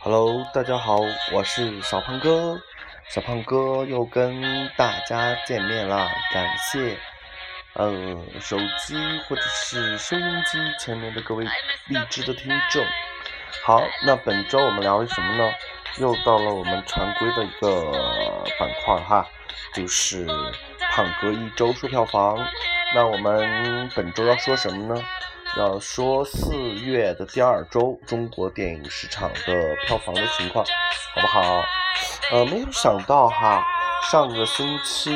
Hello，大家好，我是小胖哥，小胖哥又跟大家见面啦，感谢，嗯，手机或者是收音机前面的各位励志的听众。好，那本周我们聊什么呢？又到了我们常规的一个板块哈，就是胖哥一周说票房。那我们本周要说什么呢？要说四月的第二周中国电影市场的票房的情况，好不好？呃，没有想到哈，上个星期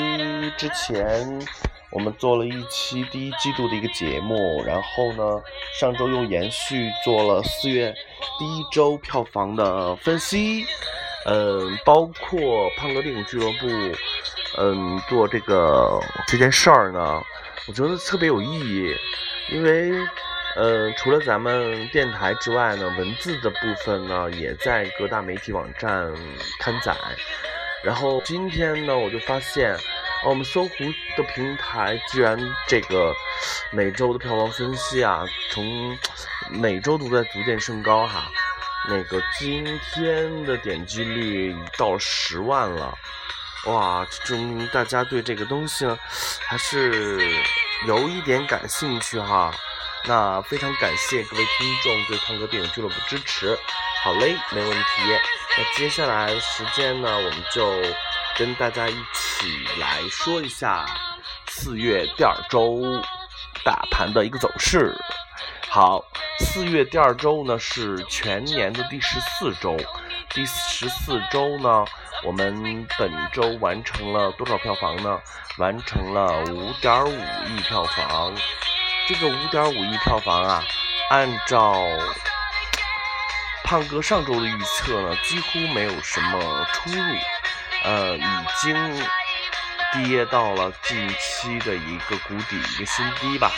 之前我们做了一期第一季度的一个节目，然后呢，上周又延续做了四月第一周票房的分析，嗯，包括胖哥电影俱乐部，嗯，做这个这件事儿呢，我觉得特别有意义。因为，嗯，除了咱们电台之外呢，文字的部分呢也在各大媒体网站刊载。然后今天呢，我就发现，啊我们搜狐的平台居然这个每周的票房分析啊，从每周都在逐渐升高哈。那个今天的点击率到十万了，哇，证明大家对这个东西呢还是。有一点感兴趣哈，那非常感谢各位听众对胖哥电影俱乐部支持。好嘞，没问题。那接下来时间呢，我们就跟大家一起来说一下四月第二周大盘的一个走势。好，四月第二周呢是全年的第十四周，第十四周呢。我们本周完成了多少票房呢？完成了五点五亿票房。这个五点五亿票房啊，按照胖哥上周的预测呢，几乎没有什么出入。呃，已经跌到了近期的一个谷底，一个新低吧。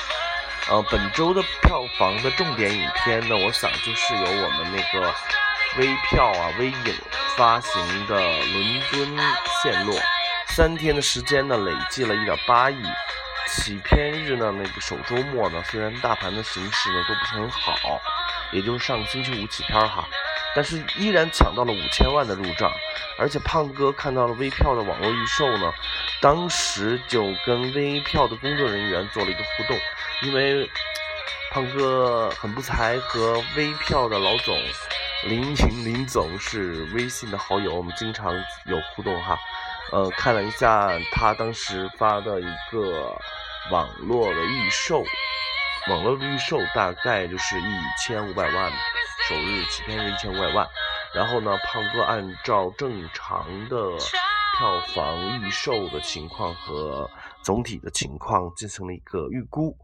呃，本周的票房的重点影片呢，我想就是由我们那个微票啊，微影。发行的《伦敦陷落》，三天的时间呢，累计了一点八亿。起片日呢，那个首周末呢，虽然大盘的形势呢都不是很好，也就是上个星期五起片哈，但是依然抢到了五千万的入账。而且胖哥看到了微票的网络预售呢，当时就跟微票的工作人员做了一个互动，因为胖哥很不才，和微票的老总。林林林总是微信的好友，我们经常有互动哈。呃，看了一下他当时发的一个网络的预售，网络的预售大概就是一千五百万，首日起片日一千五百万。然后呢，胖哥按照正常的票房预售的情况和总体的情况进行了一个预估，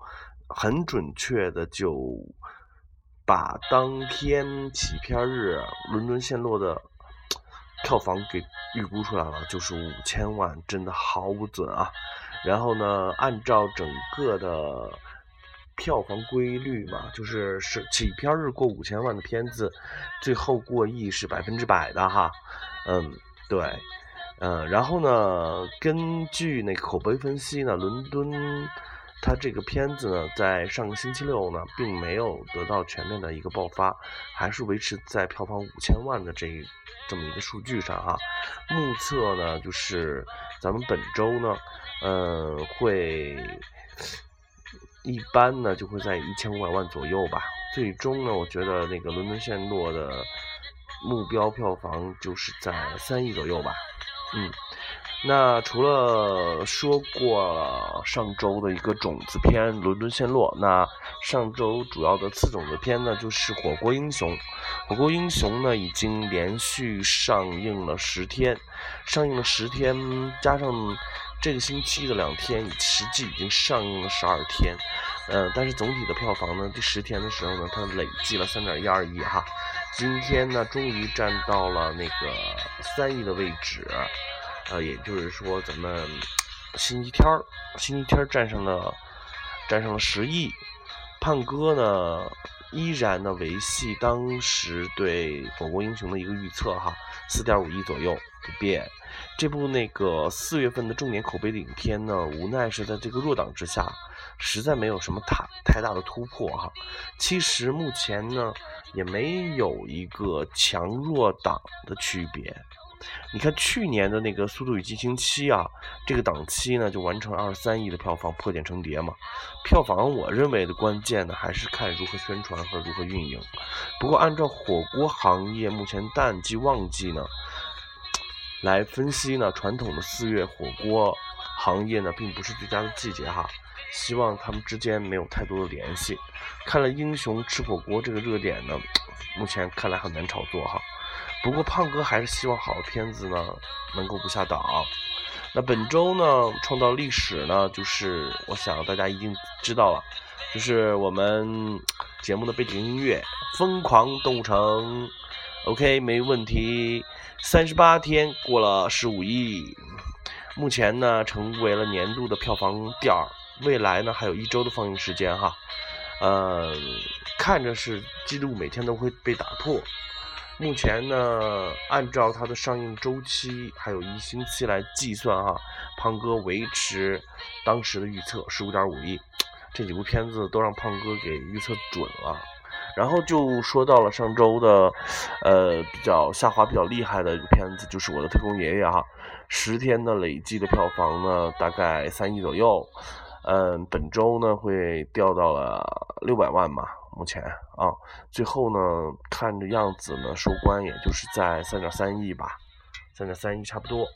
很准确的就。把当天起片日《伦敦陷落》的票房给预估出来了，就是五千万，真的毫无准啊。然后呢，按照整个的票房规律嘛，就是是起片日过五千万的片子，最后过亿是百分之百的哈。嗯，对，嗯，然后呢，根据那个口碑分析呢，伦敦。它这个片子呢，在上个星期六呢，并没有得到全面的一个爆发，还是维持在票房五千万的这这么一个数据上哈。目测呢，就是咱们本周呢，嗯，会一般呢就会在一千五百万左右吧。最终呢，我觉得那个《伦敦陷落》的目标票房就是在三亿左右吧，嗯。那除了说过上周的一个种子片《伦敦陷落》，那上周主要的次种子片呢，就是《火锅英雄》。《火锅英雄》呢，已经连续上映了十天，上映了十天，加上这个星期的两天，实际已经上映了十二天。嗯，但是总体的票房呢，第十天的时候呢，它累计了三点一二亿哈。今天呢，终于站到了那个三亿的位置。呃，也就是说，咱们星期天儿，星期天儿站上了，战胜了十亿。胖哥呢，依然呢维系当时对《火锅英雄》的一个预测哈，四点五亿左右不变。这部那个四月份的重点口碑的影片呢，无奈是在这个弱档之下，实在没有什么太太大的突破哈。其实目前呢，也没有一个强弱档的区别。你看去年的那个《速度与激情七》啊，这个档期呢就完成二十三亿的票房，破茧成蝶嘛。票房我认为的关键呢还是看如何宣传和如何运营。不过按照火锅行业目前淡季旺季呢来分析呢，传统的四月火锅行业呢并不是最佳的季节哈。希望他们之间没有太多的联系。看了英雄吃火锅这个热点呢，目前看来很难炒作哈。不过胖哥还是希望好的片子呢能够不下档。那本周呢创造历史呢，就是我想大家一定知道了，就是我们节目的背景音乐《疯狂动物城》。OK，没问题。三十八天过了十五亿，目前呢成为了年度的票房第二。未来呢还有一周的放映时间哈，嗯，看着是记录每天都会被打破。目前呢，按照它的上映周期，还有一星期来计算哈，胖哥维持当时的预测十五点五亿，这几部片子都让胖哥给预测准了。然后就说到了上周的，呃，比较下滑比较厉害的一个片子，就是我的特工爷爷哈，十天的累计的票房呢，大概三亿左右，嗯，本周呢会掉到了六百万嘛。目前啊，最后呢，看着样子呢，收官也就是在三点三亿吧，三点三亿差不多。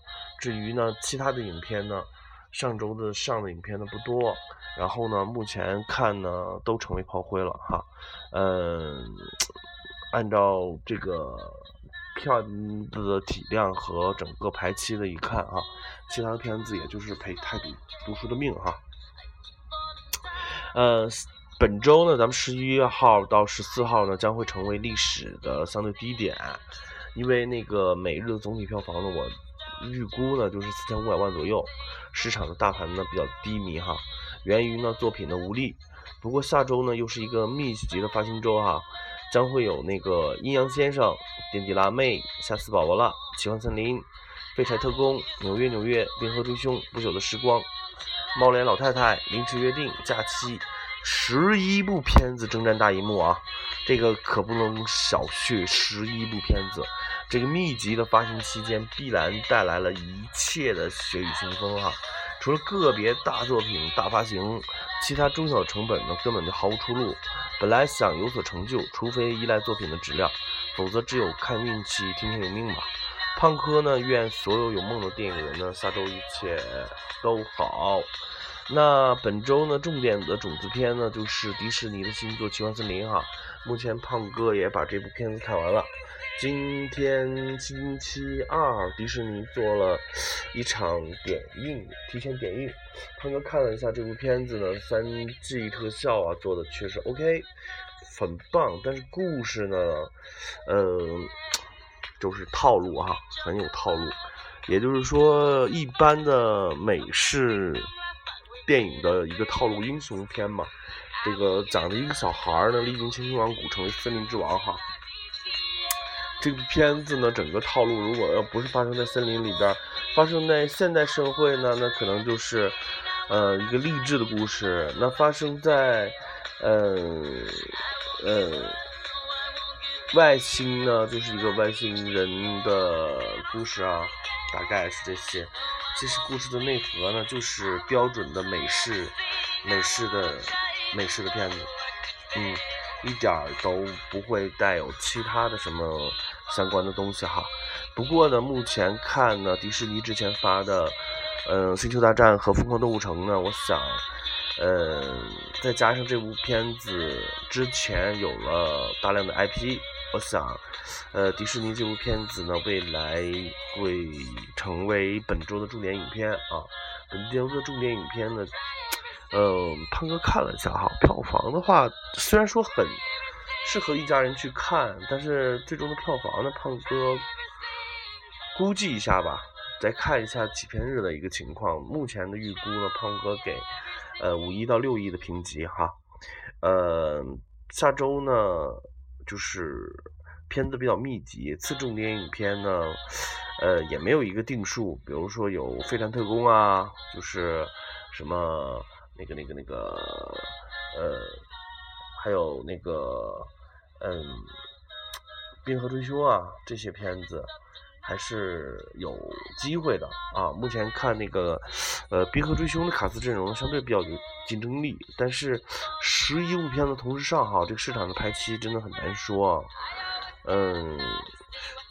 至于呢，其他的影片呢，上周的上的影片呢不多，然后呢，目前看呢都成为炮灰了哈。嗯，按照这个片子的体量和整个排期的一看啊，其他的片子也就是陪太读读书的命哈。呃。本周呢，咱们十一号到十四号呢，将会成为历史的相对低点，因为那个每日的总体票房呢，我预估呢就是四千五百万左右，市场的大盘呢比较低迷哈，源于呢作品的无力。不过下周呢又是一个密集的发行周哈，将会有那个阴阳先生、垫底辣妹、吓死宝宝了、奇幻森林、废柴特工、纽约纽约、冰河追凶、不朽的时光、猫脸老太太、临时约定、假期。十一部片子征战大银幕啊，这个可不能小觑。十一部片子，这个密集的发行期间必然带来了一切的血雨腥风哈。除了个别大作品大发行，其他中小成本呢根本就毫无出路。本来想有所成就，除非依赖作品的质量，否则只有看运气，听天由命吧。胖哥呢，愿所有有梦的电影人呢，下周一切都好。那本周呢，重点的种子片呢，就是迪士尼的新作《奇幻森林》哈。目前胖哥也把这部片子看完了。今天星期二，迪士尼做了一场点映，提前点映。胖哥看了一下这部片子呢，三 G 特效啊做的确实 OK，很棒。但是故事呢，呃，就是套路哈，很有套路。也就是说，一般的美式。电影的一个套路英雄片嘛，这个讲的一个小孩儿呢，历经青青王谷成为森林之王哈。这部片子呢，整个套路如果要不是发生在森林里边，发生在现代社会呢，那可能就是，呃，一个励志的故事。那发生在，呃，呃，外星呢，就是一个外星人的故事啊，大概是这些。其实故事的内核呢，就是标准的美式、美式的、美式的片子，嗯，一点儿都不会带有其他的什么相关的东西哈。不过呢，目前看呢，迪士尼之前发的，嗯，《星球大战》和《疯狂动物城》呢，我想，嗯，再加上这部片子之前有了大量的 IP。我想，呃，迪士尼这部片子呢，未来会成为本周的重点影片啊。本周的重点影片呢，嗯，胖哥看了一下哈，票房的话，虽然说很适合一家人去看，但是最终的票房呢，胖哥估计一下吧，再看一下几片日的一个情况。目前的预估呢，胖哥给呃五亿到六亿的评级哈，呃。下周呢，就是片子比较密集，次重点影片呢，呃，也没有一个定数，比如说有《飞船特工》啊，就是什么那个那个那个，呃，还有那个，嗯，《冰河追凶》啊，这些片子。还是有机会的啊！目前看那个，呃，《冰河追凶》的卡斯阵容相对比较有竞争力，但是十一部片子同时上哈，这个市场的排期真的很难说。嗯，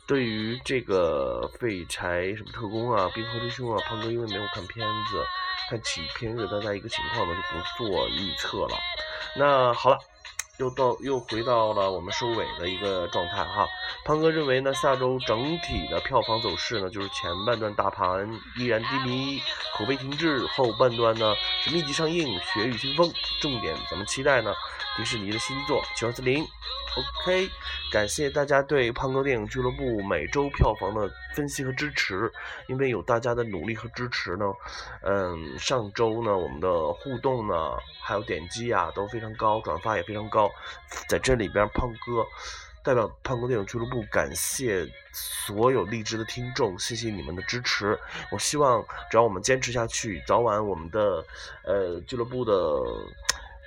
对于这个《废柴什么特工》啊，《冰河追凶》啊，胖哥因为没有看片子，看起片给大家一个情况呢，就不做预测了。那好了。又到又回到了我们收尾的一个状态哈，胖哥认为呢，下周整体的票房走势呢，就是前半段大盘依然低迷，口碑停滞，后半段呢是密集上映，雪雨清风，重点咱们期待呢，迪士尼的新作《九二四零》。OK，感谢大家对胖哥电影俱乐部每周票房的分析和支持，因为有大家的努力和支持呢，嗯，上周呢我们的互动呢还有点击啊都非常高，转发也非常高，在这里边胖哥代表胖哥电影俱乐部感谢所有荔枝的听众，谢谢你们的支持，我希望只要我们坚持下去，早晚我们的呃俱乐部的。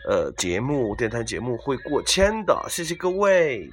呃，节目电台节目会过千的，谢谢各位。